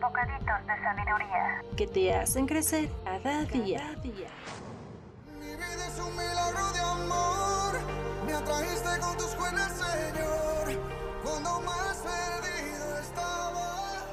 Bocaditos de sabiduría. que te hacen crecer cada día. Mi vida es un milagro de amor. Me atrajiste con tus buenas, Señor. Cuando más perdido estaba.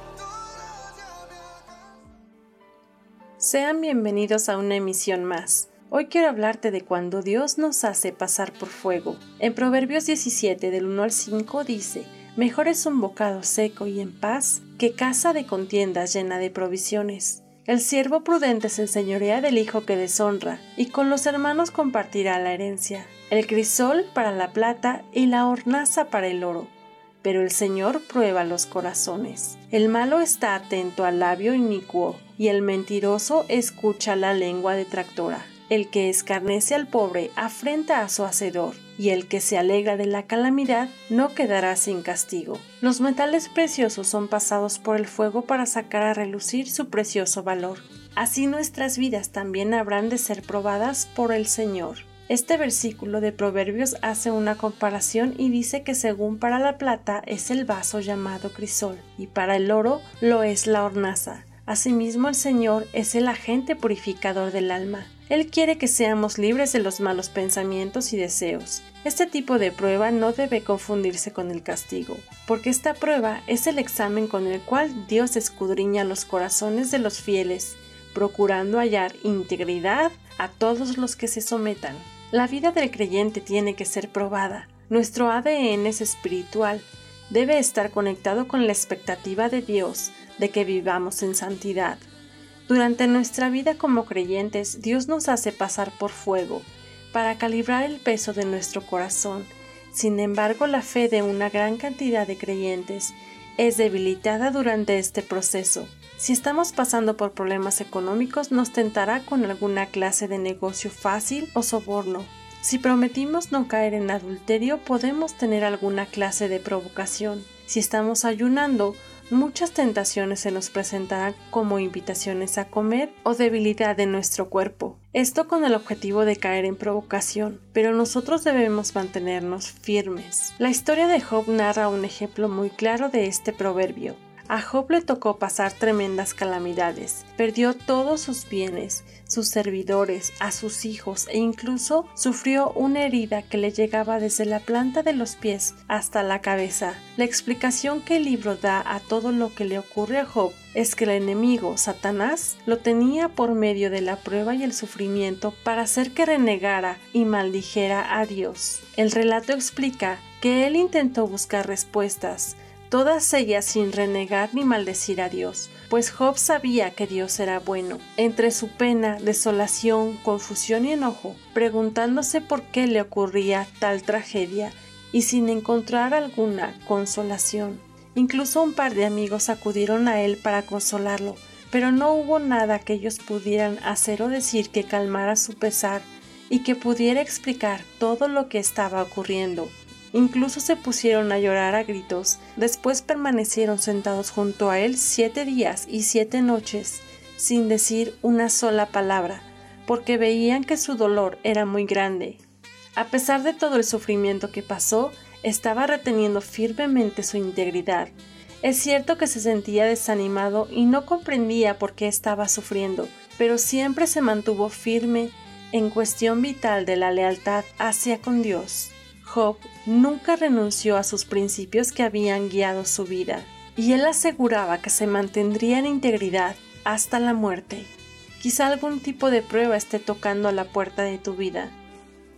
Sean bienvenidos a una emisión más. Hoy quiero hablarte de cuando Dios nos hace pasar por fuego. En Proverbios 17 del 1 al 5 dice, Mejor es un bocado seco y en paz que casa de contiendas llena de provisiones. El siervo prudente se enseñorea del hijo que deshonra, y con los hermanos compartirá la herencia. El crisol para la plata y la hornaza para el oro. Pero el Señor prueba los corazones. El malo está atento al labio inicuo, y el mentiroso escucha la lengua detractora. El que escarnece al pobre afrenta a su hacedor, y el que se alegra de la calamidad no quedará sin castigo. Los metales preciosos son pasados por el fuego para sacar a relucir su precioso valor. Así nuestras vidas también habrán de ser probadas por el Señor. Este versículo de Proverbios hace una comparación y dice que según para la plata es el vaso llamado crisol y para el oro lo es la hornaza. Asimismo el Señor es el agente purificador del alma. Él quiere que seamos libres de los malos pensamientos y deseos. Este tipo de prueba no debe confundirse con el castigo, porque esta prueba es el examen con el cual Dios escudriña los corazones de los fieles, procurando hallar integridad a todos los que se sometan. La vida del creyente tiene que ser probada. Nuestro ADN es espiritual, debe estar conectado con la expectativa de Dios de que vivamos en santidad. Durante nuestra vida como creyentes, Dios nos hace pasar por fuego para calibrar el peso de nuestro corazón. Sin embargo, la fe de una gran cantidad de creyentes es debilitada durante este proceso. Si estamos pasando por problemas económicos, nos tentará con alguna clase de negocio fácil o soborno. Si prometimos no caer en adulterio, podemos tener alguna clase de provocación. Si estamos ayunando, muchas tentaciones se nos presentarán como invitaciones a comer o debilidad de nuestro cuerpo. Esto con el objetivo de caer en provocación, pero nosotros debemos mantenernos firmes. La historia de Job narra un ejemplo muy claro de este proverbio. A Job le tocó pasar tremendas calamidades, perdió todos sus bienes, sus servidores, a sus hijos e incluso sufrió una herida que le llegaba desde la planta de los pies hasta la cabeza. La explicación que el libro da a todo lo que le ocurre a Job es que el enemigo, Satanás, lo tenía por medio de la prueba y el sufrimiento para hacer que renegara y maldijera a Dios. El relato explica que él intentó buscar respuestas, todas ellas sin renegar ni maldecir a Dios, pues Job sabía que Dios era bueno. Entre su pena, desolación, confusión y enojo, preguntándose por qué le ocurría tal tragedia y sin encontrar alguna consolación. Incluso un par de amigos acudieron a él para consolarlo, pero no hubo nada que ellos pudieran hacer o decir que calmara su pesar y que pudiera explicar todo lo que estaba ocurriendo. Incluso se pusieron a llorar a gritos. Después permanecieron sentados junto a él siete días y siete noches, sin decir una sola palabra, porque veían que su dolor era muy grande. A pesar de todo el sufrimiento que pasó, estaba reteniendo firmemente su integridad. Es cierto que se sentía desanimado y no comprendía por qué estaba sufriendo, pero siempre se mantuvo firme en cuestión vital de la lealtad hacia con Dios. Job nunca renunció a sus principios que habían guiado su vida, y él aseguraba que se mantendría en integridad hasta la muerte. Quizá algún tipo de prueba esté tocando a la puerta de tu vida.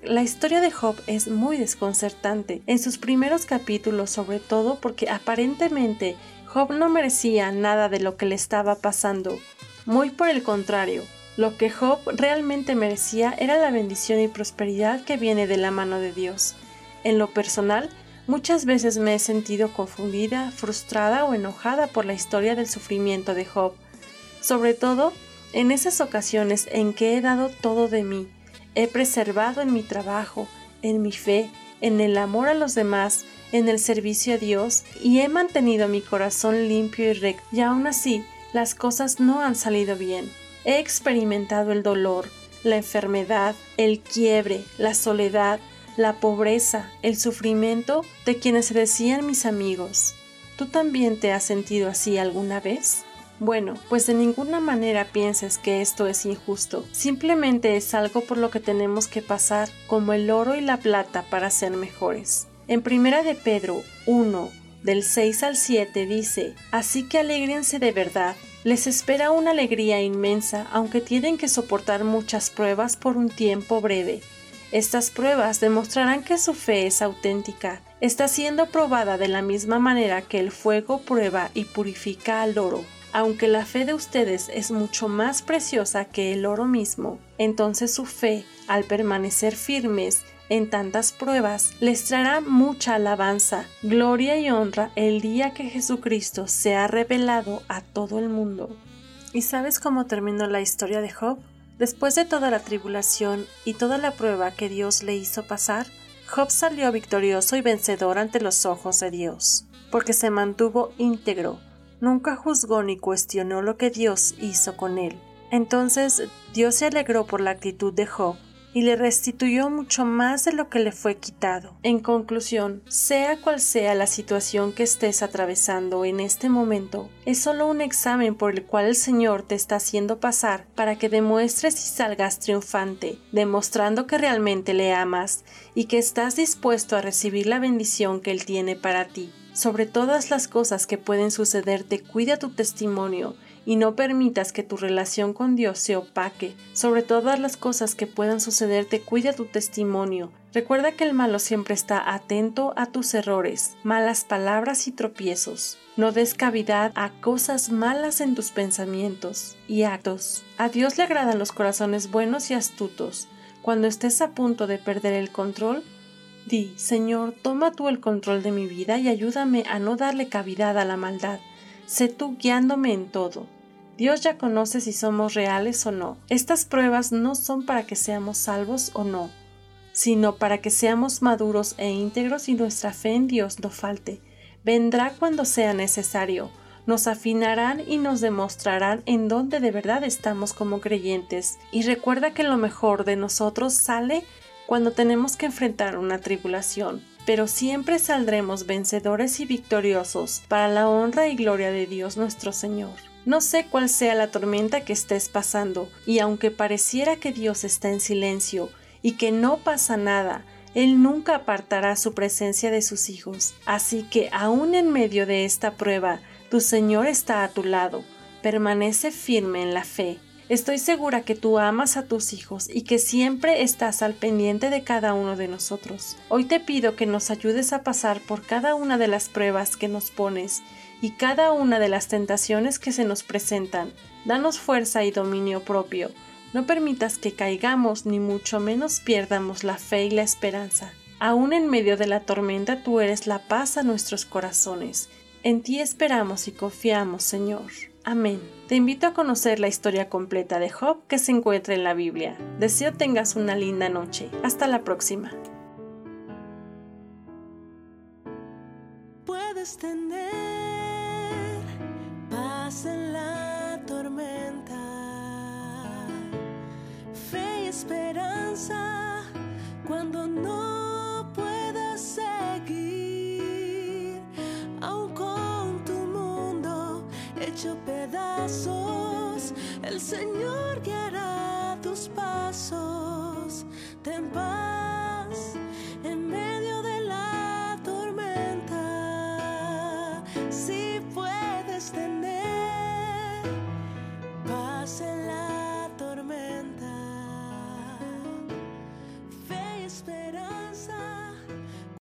la historia de Job es muy desconcertante, en sus primeros capítulos sobre todo porque aparentemente Job no merecía nada de lo que le estaba pasando, muy por el contrario, lo que Job realmente merecía era la bendición y prosperidad que viene de la mano de Dios. En lo personal, muchas veces me he sentido confundida, frustrada o enojada por la historia del sufrimiento de Job, sobre todo en esas ocasiones en que he dado todo de mí, he preservado en mi trabajo, en mi fe, en el amor a los demás, en el servicio a Dios y he mantenido mi corazón limpio y recto y aún así las cosas no han salido bien. He experimentado el dolor, la enfermedad, el quiebre, la soledad, la pobreza, el sufrimiento de quienes se decían mis amigos. ¿Tú también te has sentido así alguna vez? Bueno, pues de ninguna manera pienses que esto es injusto, simplemente es algo por lo que tenemos que pasar como el oro y la plata para ser mejores. En primera de Pedro 1, del 6 al 7 dice, Así que alégrense de verdad, les espera una alegría inmensa aunque tienen que soportar muchas pruebas por un tiempo breve. Estas pruebas demostrarán que su fe es auténtica, está siendo probada de la misma manera que el fuego prueba y purifica al oro aunque la fe de ustedes es mucho más preciosa que el oro mismo, entonces su fe, al permanecer firmes en tantas pruebas, les traerá mucha alabanza, gloria y honra el día que Jesucristo se ha revelado a todo el mundo. ¿Y sabes cómo terminó la historia de Job? Después de toda la tribulación y toda la prueba que Dios le hizo pasar, Job salió victorioso y vencedor ante los ojos de Dios, porque se mantuvo íntegro, nunca juzgó ni cuestionó lo que Dios hizo con él. Entonces Dios se alegró por la actitud de Job y le restituyó mucho más de lo que le fue quitado. En conclusión, sea cual sea la situación que estés atravesando en este momento, es solo un examen por el cual el Señor te está haciendo pasar para que demuestres y salgas triunfante, demostrando que realmente le amas y que estás dispuesto a recibir la bendición que Él tiene para ti. Sobre todas las cosas que pueden sucederte, cuida tu testimonio y no permitas que tu relación con Dios se opaque. Sobre todas las cosas que puedan sucederte, cuida tu testimonio. Recuerda que el malo siempre está atento a tus errores, malas palabras y tropiezos. No des cavidad a cosas malas en tus pensamientos y actos. A Dios le agradan los corazones buenos y astutos. Cuando estés a punto de perder el control, Di, Señor, toma tú el control de mi vida y ayúdame a no darle cavidad a la maldad. Sé tú guiándome en todo. Dios ya conoce si somos reales o no. Estas pruebas no son para que seamos salvos o no, sino para que seamos maduros e íntegros y nuestra fe en Dios no falte. Vendrá cuando sea necesario. Nos afinarán y nos demostrarán en dónde de verdad estamos como creyentes. Y recuerda que lo mejor de nosotros sale cuando tenemos que enfrentar una tribulación, pero siempre saldremos vencedores y victoriosos para la honra y gloria de Dios nuestro Señor. No sé cuál sea la tormenta que estés pasando, y aunque pareciera que Dios está en silencio y que no pasa nada, Él nunca apartará su presencia de sus hijos. Así que aún en medio de esta prueba, tu Señor está a tu lado. Permanece firme en la fe Estoy segura que tú amas a tus hijos y que siempre estás al pendiente de cada uno de nosotros. Hoy te pido que nos ayudes a pasar por cada una de las pruebas que nos pones y cada una de las tentaciones que se nos presentan. Danos fuerza y dominio propio. No permitas que caigamos ni mucho menos pierdamos la fe y la esperanza. Aún en medio de la tormenta tú eres la paz a nuestros corazones. En ti esperamos y confiamos, Señor. Amén. Te invito a conocer la historia completa de Job que se encuentra en la Biblia. Deseo tengas una linda noche. Hasta la próxima. Pedazos, el Señor.